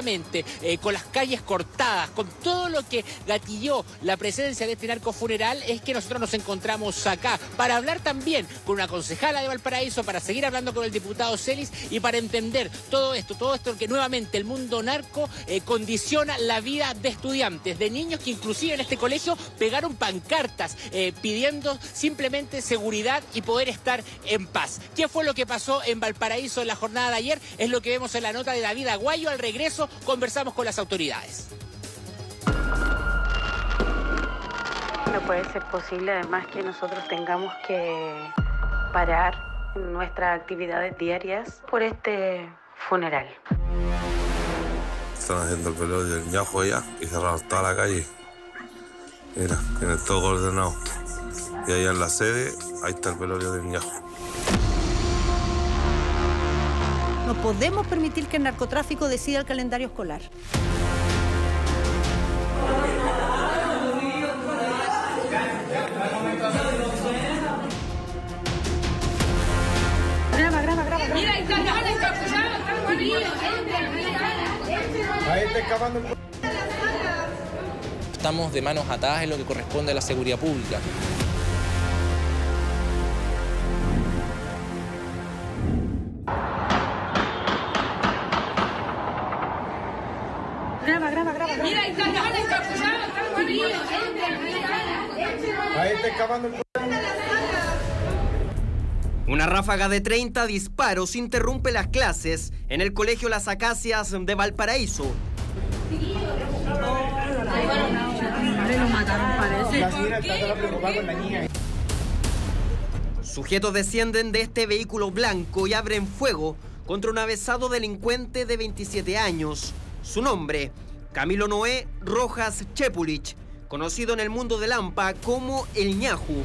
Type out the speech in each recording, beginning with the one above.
eh, con las calles cortadas, con todo lo que gatilló la presencia de este narco funeral, es que nosotros nos encontramos acá para hablar también con una concejala de Valparaíso, para seguir hablando con el diputado Celis y para entender todo esto, todo esto que nuevamente el mundo narco eh, condiciona la vida de estudiantes, de niños que inclusive en este colegio pegaron pancartas eh, pidiendo simplemente seguridad y poder estar en paz. ¿Qué fue lo que pasó en Valparaíso en la jornada de ayer? Es lo que vemos en la nota de David Aguayo. Al regreso conversamos con las autoridades. No puede ser posible además que nosotros tengamos que parar nuestras actividades diarias por este funeral. Están haciendo el velorio del ñajo allá y cerraron toda la calle. Mira, tienen todo ordenado. Y allá en la sede, ahí está el velorio del ñajo. No podemos permitir que el narcotráfico decida el calendario escolar. Graba, graba, graba. Mira, está, ahí está. Estamos de manos atadas en lo que corresponde a la seguridad pública. Mira, ahí está, ahí está, Ahí está excavando el... Una ráfaga de 30 disparos interrumpe las clases en el Colegio Las Acacias de Valparaíso. Sujetos descienden de este vehículo blanco y abren fuego contra un avesado delincuente de 27 años. Su nombre, Camilo Noé Rojas Chepulich, conocido en el mundo del AMPA como El Ñaju.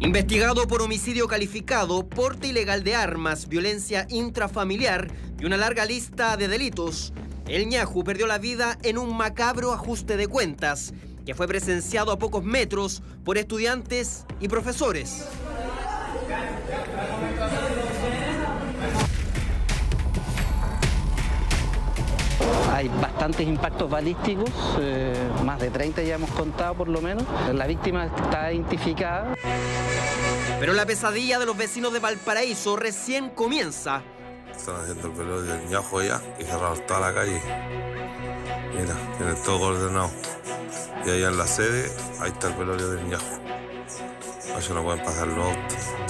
Investigado por homicidio calificado, porte ilegal de armas, violencia intrafamiliar y una larga lista de delitos, el ñaju perdió la vida en un macabro ajuste de cuentas que fue presenciado a pocos metros por estudiantes y profesores. Hay bastantes impactos balísticos, eh, más de 30 ya hemos contado por lo menos. La víctima está identificada. Pero la pesadilla de los vecinos de Valparaíso recién comienza. Están haciendo el velorio del ñajo allá y cerraron toda la calle. Mira, tienen todo ordenado. Y allá en la sede, ahí está el velorio del ñajo. Allá no pueden pasar los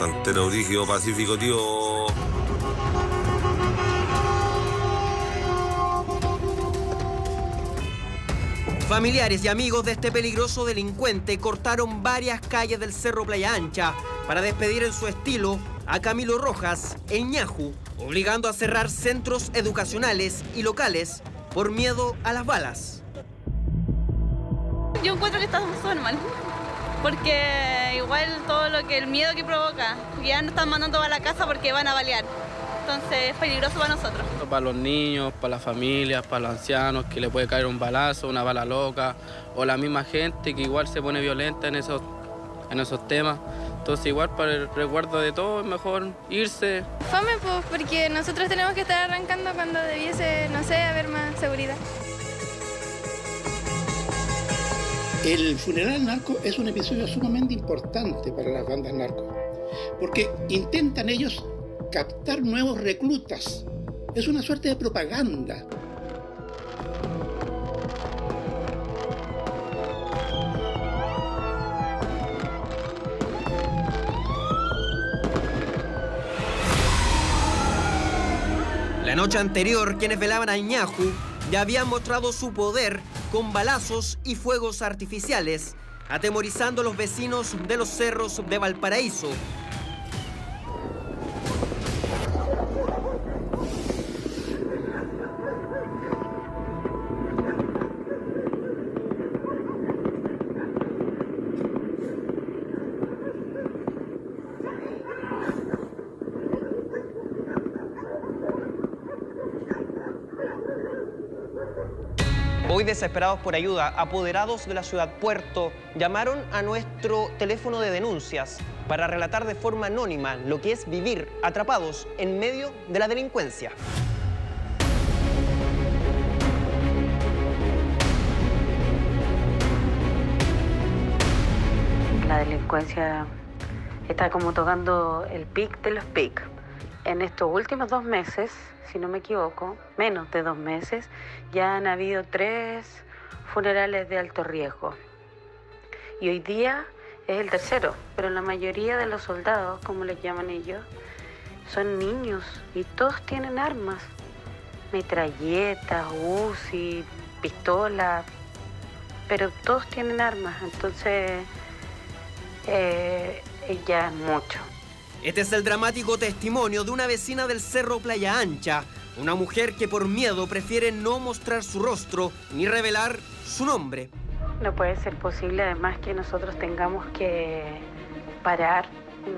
entero rígido, pacífico, tío. Familiares y amigos de este peligroso delincuente cortaron varias calles del Cerro Playa Ancha para despedir en su estilo a Camilo Rojas, el ñaju, obligando a cerrar centros educacionales y locales por miedo a las balas. Yo encuentro que está súper mal. Porque igual todo lo que el miedo que provoca, ya no están mandando a la casa porque van a balear. Entonces es peligroso para nosotros. Para los niños, para las familias, para los ancianos, que le puede caer un balazo, una bala loca, o la misma gente que igual se pone violenta en esos, en esos temas. Entonces igual para el resguardo de todo es mejor irse. Fome, pues, porque nosotros tenemos que estar arrancando cuando debiese, no sé, haber más seguridad. El funeral narco es un episodio sumamente importante para las bandas narco, porque intentan ellos captar nuevos reclutas. Es una suerte de propaganda. La noche anterior, quienes velaban a Ñaju ya habían mostrado su poder con balazos y fuegos artificiales, atemorizando a los vecinos de los cerros de Valparaíso. Desesperados por ayuda, apoderados de la ciudad puerto llamaron a nuestro teléfono de denuncias para relatar de forma anónima lo que es vivir atrapados en medio de la delincuencia. La delincuencia está como tocando el pic de los pic. En estos últimos dos meses, si no me equivoco, menos de dos meses, ya han habido tres funerales de alto riesgo. Y hoy día es el tercero, pero la mayoría de los soldados, como les llaman ellos, son niños y todos tienen armas. Metralletas, UCI, pistolas, pero todos tienen armas, entonces eh, ya es mucho. Este es el dramático testimonio de una vecina del Cerro Playa Ancha, una mujer que por miedo prefiere no mostrar su rostro ni revelar su nombre. No puede ser posible además que nosotros tengamos que parar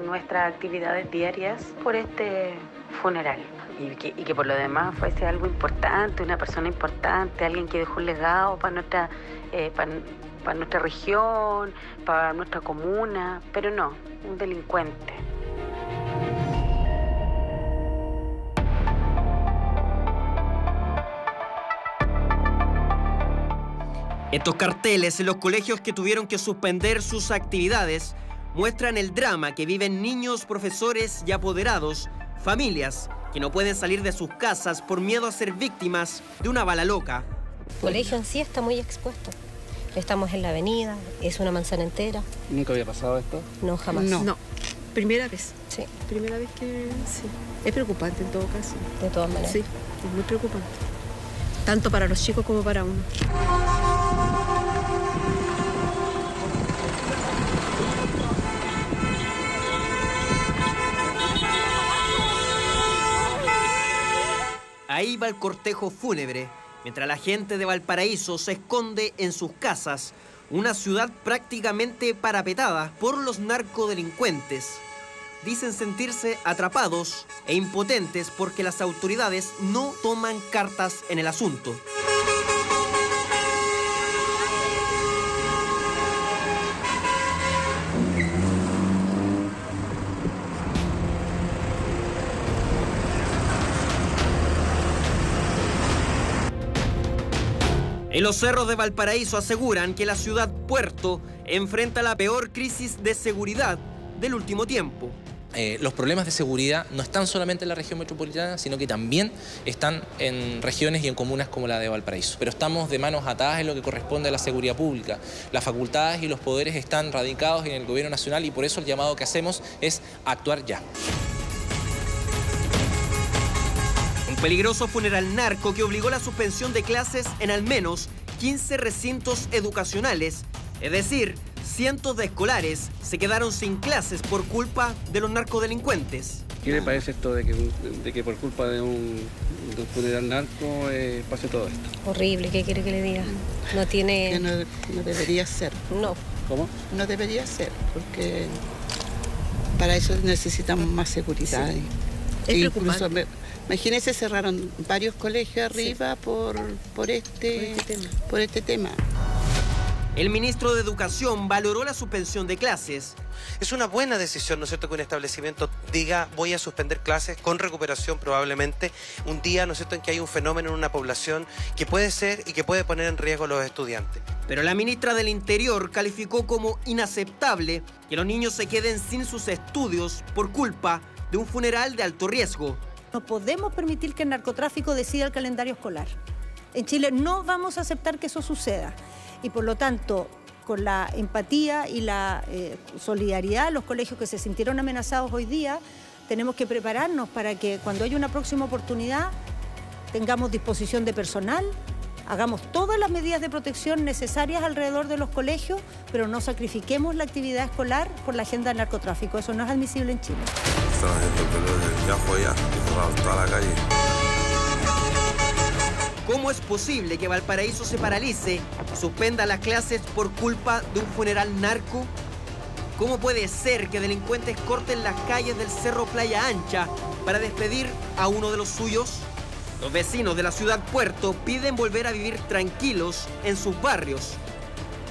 nuestras actividades diarias por este funeral. Y que, por lo demás fuese algo importante, una persona importante, alguien que dejó un legado para nuestra, eh, para nuestra región, para nuestra comuna, pero no, un delincuente. Estos carteles en los colegios que tuvieron que suspender sus actividades muestran el drama que viven niños, profesores y apoderados, familias que no pueden salir de sus casas por miedo a ser víctimas de una bala loca. El colegio en sí está muy expuesto. Estamos en la avenida, es una manzana entera. ¿Nunca había pasado esto? No, jamás. No. Primera vez. Sí. Primera vez que sí. Es preocupante en todo caso. De todas maneras. Sí, es muy preocupante. Tanto para los chicos como para uno. Ahí va el cortejo fúnebre, mientras la gente de Valparaíso se esconde en sus casas, una ciudad prácticamente parapetada por los narcodelincuentes. Dicen sentirse atrapados e impotentes porque las autoridades no toman cartas en el asunto. En los cerros de Valparaíso aseguran que la ciudad puerto enfrenta la peor crisis de seguridad del último tiempo. Eh, los problemas de seguridad no están solamente en la región metropolitana, sino que también están en regiones y en comunas como la de Valparaíso. Pero estamos de manos atadas en lo que corresponde a la seguridad pública. Las facultades y los poderes están radicados en el gobierno nacional y por eso el llamado que hacemos es actuar ya. Peligroso funeral narco que obligó la suspensión de clases en al menos 15 recintos educacionales, es decir, cientos de escolares se quedaron sin clases por culpa de los narcodelincuentes. ¿Qué le parece esto de que, de que por culpa de un, de un funeral narco eh, pase todo esto? Horrible, ¿qué quiere que le diga? No tiene... Que no, no debería ser. No. ¿Cómo? No debería ser, porque para eso necesitamos más seguridad. Sí. Es incluso preocupante. me- Imagínense, cerraron varios colegios arriba por, por, este, por este tema. El ministro de Educación valoró la suspensión de clases. Es una buena decisión, ¿no es cierto?, que un establecimiento diga voy a suspender clases con recuperación probablemente un día, ¿no es cierto?, en que hay un fenómeno en una población que puede ser y que puede poner en riesgo a los estudiantes. Pero la ministra del Interior calificó como inaceptable que los niños se queden sin sus estudios por culpa de un funeral de alto riesgo. No podemos permitir que el narcotráfico decida el calendario escolar. En Chile no vamos a aceptar que eso suceda. Y por lo tanto, con la empatía y la eh, solidaridad los colegios que se sintieron amenazados hoy día, tenemos que prepararnos para que cuando haya una próxima oportunidad tengamos disposición de personal, hagamos todas las medidas de protección necesarias alrededor de los colegios, pero no sacrifiquemos la actividad escolar por la agenda del narcotráfico. Eso no es admisible en Chile. Toda la calle. ¿Cómo es posible que Valparaíso se paralice y suspenda las clases por culpa de un funeral narco? ¿Cómo puede ser que delincuentes corten las calles del Cerro Playa Ancha para despedir a uno de los suyos? Los vecinos de la ciudad puerto piden volver a vivir tranquilos en sus barrios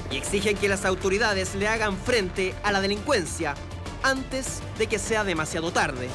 y exigen que las autoridades le hagan frente a la delincuencia antes de que sea demasiado tarde.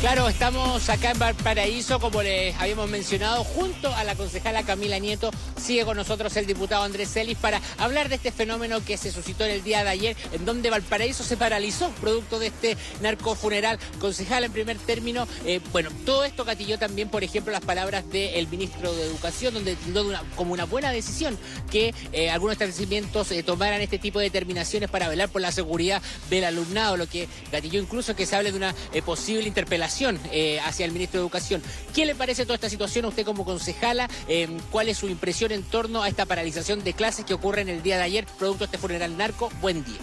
Claro, estamos acá en Valparaíso, como les habíamos mencionado, junto a la concejala Camila Nieto. Sigue con nosotros el diputado Andrés Celis para hablar de este fenómeno que se suscitó en el día de ayer, en donde Valparaíso se paralizó producto de este narcofuneral. Concejala, en primer término, eh, bueno, todo esto gatilló también, por ejemplo, las palabras del ministro de Educación, donde tildó como una buena decisión que eh, algunos establecimientos eh, tomaran este tipo de determinaciones para velar por la seguridad del alumnado, lo que gatilló incluso que se hable de una posible interpelación eh, hacia el ministro de Educación. ¿Qué le parece toda esta situación a usted como concejala? Eh, ¿Cuál es su impresión en torno a esta paralización de clases que ocurre en el día de ayer, producto de este funeral narco? Buen día.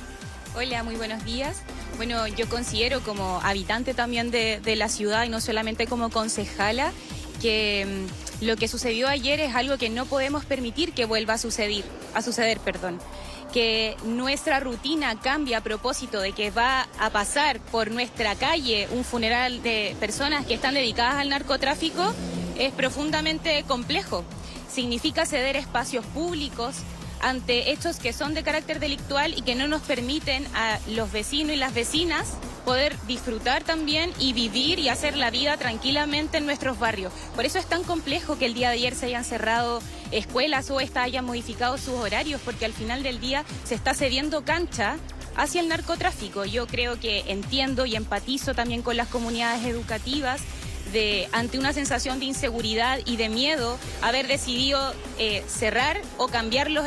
Hola, muy buenos días. Bueno, yo considero como habitante también de, la ciudad y no solamente como concejala que mm, lo que sucedió ayer es algo que no podemos permitir que vuelva a suceder, a suceder, perdón. Que nuestra rutina cambie a propósito de que va a pasar por nuestra calle un funeral de personas que están dedicadas al narcotráfico es profundamente complejo. Significa ceder espacios públicos, ante hechos que son de carácter delictual y que no nos permiten a los vecinos y las vecinas poder disfrutar también y vivir y hacer la vida tranquilamente en nuestros barrios. Por eso es tan complejo que el día de ayer se hayan cerrado escuelas o esta hayan modificado sus horarios, porque al final del día se está cediendo cancha hacia el narcotráfico. Yo creo que entiendo y empatizo también con las comunidades educativas de ante una sensación de inseguridad y de miedo haber decidido eh, cerrar o cambiar los,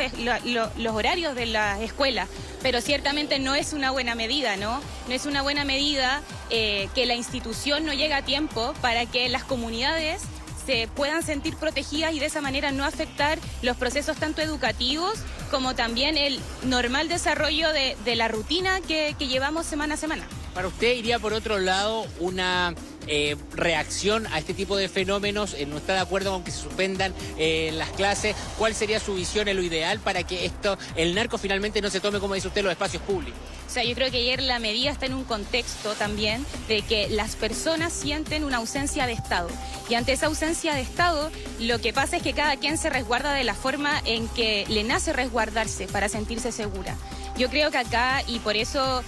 los horarios de las escuelas. Pero ciertamente no es una buena medida, ¿no? No es una buena medida eh, que la institución no llegue a tiempo para que las comunidades se puedan sentir protegidas y de esa manera no afectar los procesos tanto educativos como también el normal desarrollo de, de la rutina que- que llevamos semana a semana. Para usted iría por otro lado una eh, reacción a este tipo de fenómenos, eh, no está de acuerdo con que se suspendan eh, las clases, ¿cuál sería su visión en lo ideal para que esto, el narco finalmente no se tome, como dice usted, los espacios públicos? O sea, yo creo que ayer la medida está en un contexto también de que las personas sienten una ausencia de Estado. Y ante esa ausencia de Estado, lo que pasa es que cada quien se resguarda de la forma en que le nace resguardarse para sentirse segura. Yo creo que acá, y por eso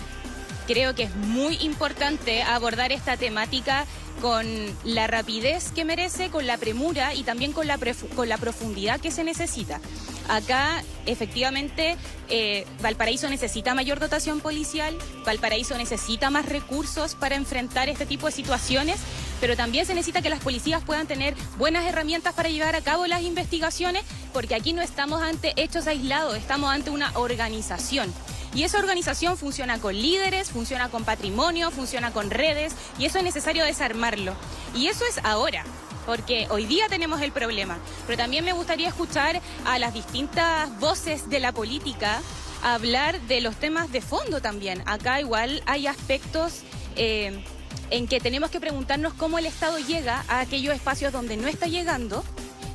creo que es muy importante abordar esta temática con la rapidez que merece, con la premura y también con la, con la profundidad que se necesita. Acá, efectivamente, eh, Valparaíso necesita mayor dotación policial, Valparaíso necesita más recursos para enfrentar este tipo de situaciones, pero también se necesita que las policías puedan tener buenas herramientas para llevar a cabo las investigaciones, porque aquí no estamos ante hechos aislados, estamos ante una organización. Y esa organización funciona con líderes, funciona con patrimonio, funciona con redes, y eso es necesario desarmarlo. Y eso es ahora, porque hoy día tenemos el problema. Pero también me gustaría escuchar a las distintas voces de la política hablar de los temas de fondo también. Acá igual hay aspectos eh, en que tenemos que preguntarnos cómo el Estado llega a aquellos espacios donde no está llegando.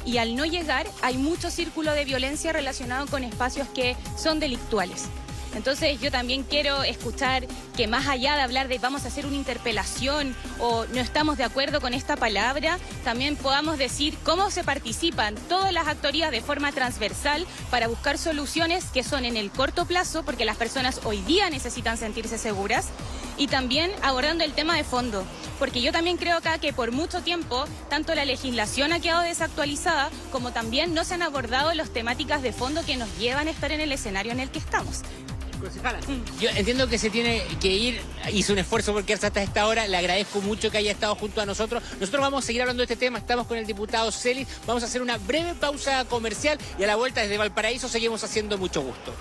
Y al no llegar hay mucho círculo de violencia relacionado con espacios que son delictuales. Entonces yo también quiero escuchar que más allá de hablar de vamos a hacer una interpelación o no estamos de acuerdo con esta palabra, también podamos decir cómo se participan todas las actorías de forma transversal para buscar soluciones que son en el corto plazo, porque las personas hoy día necesitan sentirse seguras, y también abordando el tema de fondo, porque yo también creo acá que por mucho tiempo tanto la legislación ha quedado desactualizada como también no se han abordado las temáticas de fondo que nos llevan a estar en el escenario en el que estamos. Yo entiendo que se tiene que ir, hizo un esfuerzo por quedarse hasta esta hora, le agradezco mucho que haya estado junto a nosotros. Nosotros vamos a seguir hablando de este tema, estamos con el diputado Celis, vamos a hacer una breve pausa comercial y a la vuelta desde Valparaíso seguimos haciendo mucho gusto.